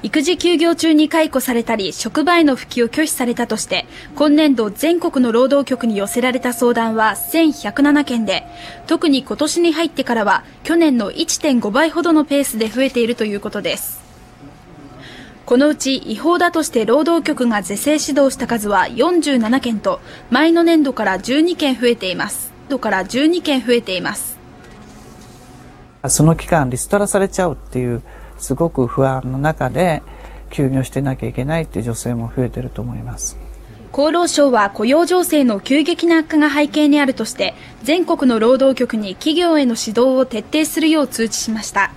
育児休業中に解雇されたり職場への復帰を拒否されたとして今年度全国の労働局に寄せられた相談は1107件で特に今年に入ってからは去年の1.5倍ほどのペースで増えているということです。このうち違法だとして労働局が是正指導した数は47件と前の年度から12件増えています。度から12件増えています。その期間リストラされちゃうっていうすごく不安の中で休業してなきゃいけないっていう女性も増えてると思います。厚労省は雇用情勢の急激な悪化が背景にあるとして全国の労働局に企業への指導を徹底するよう通知しました。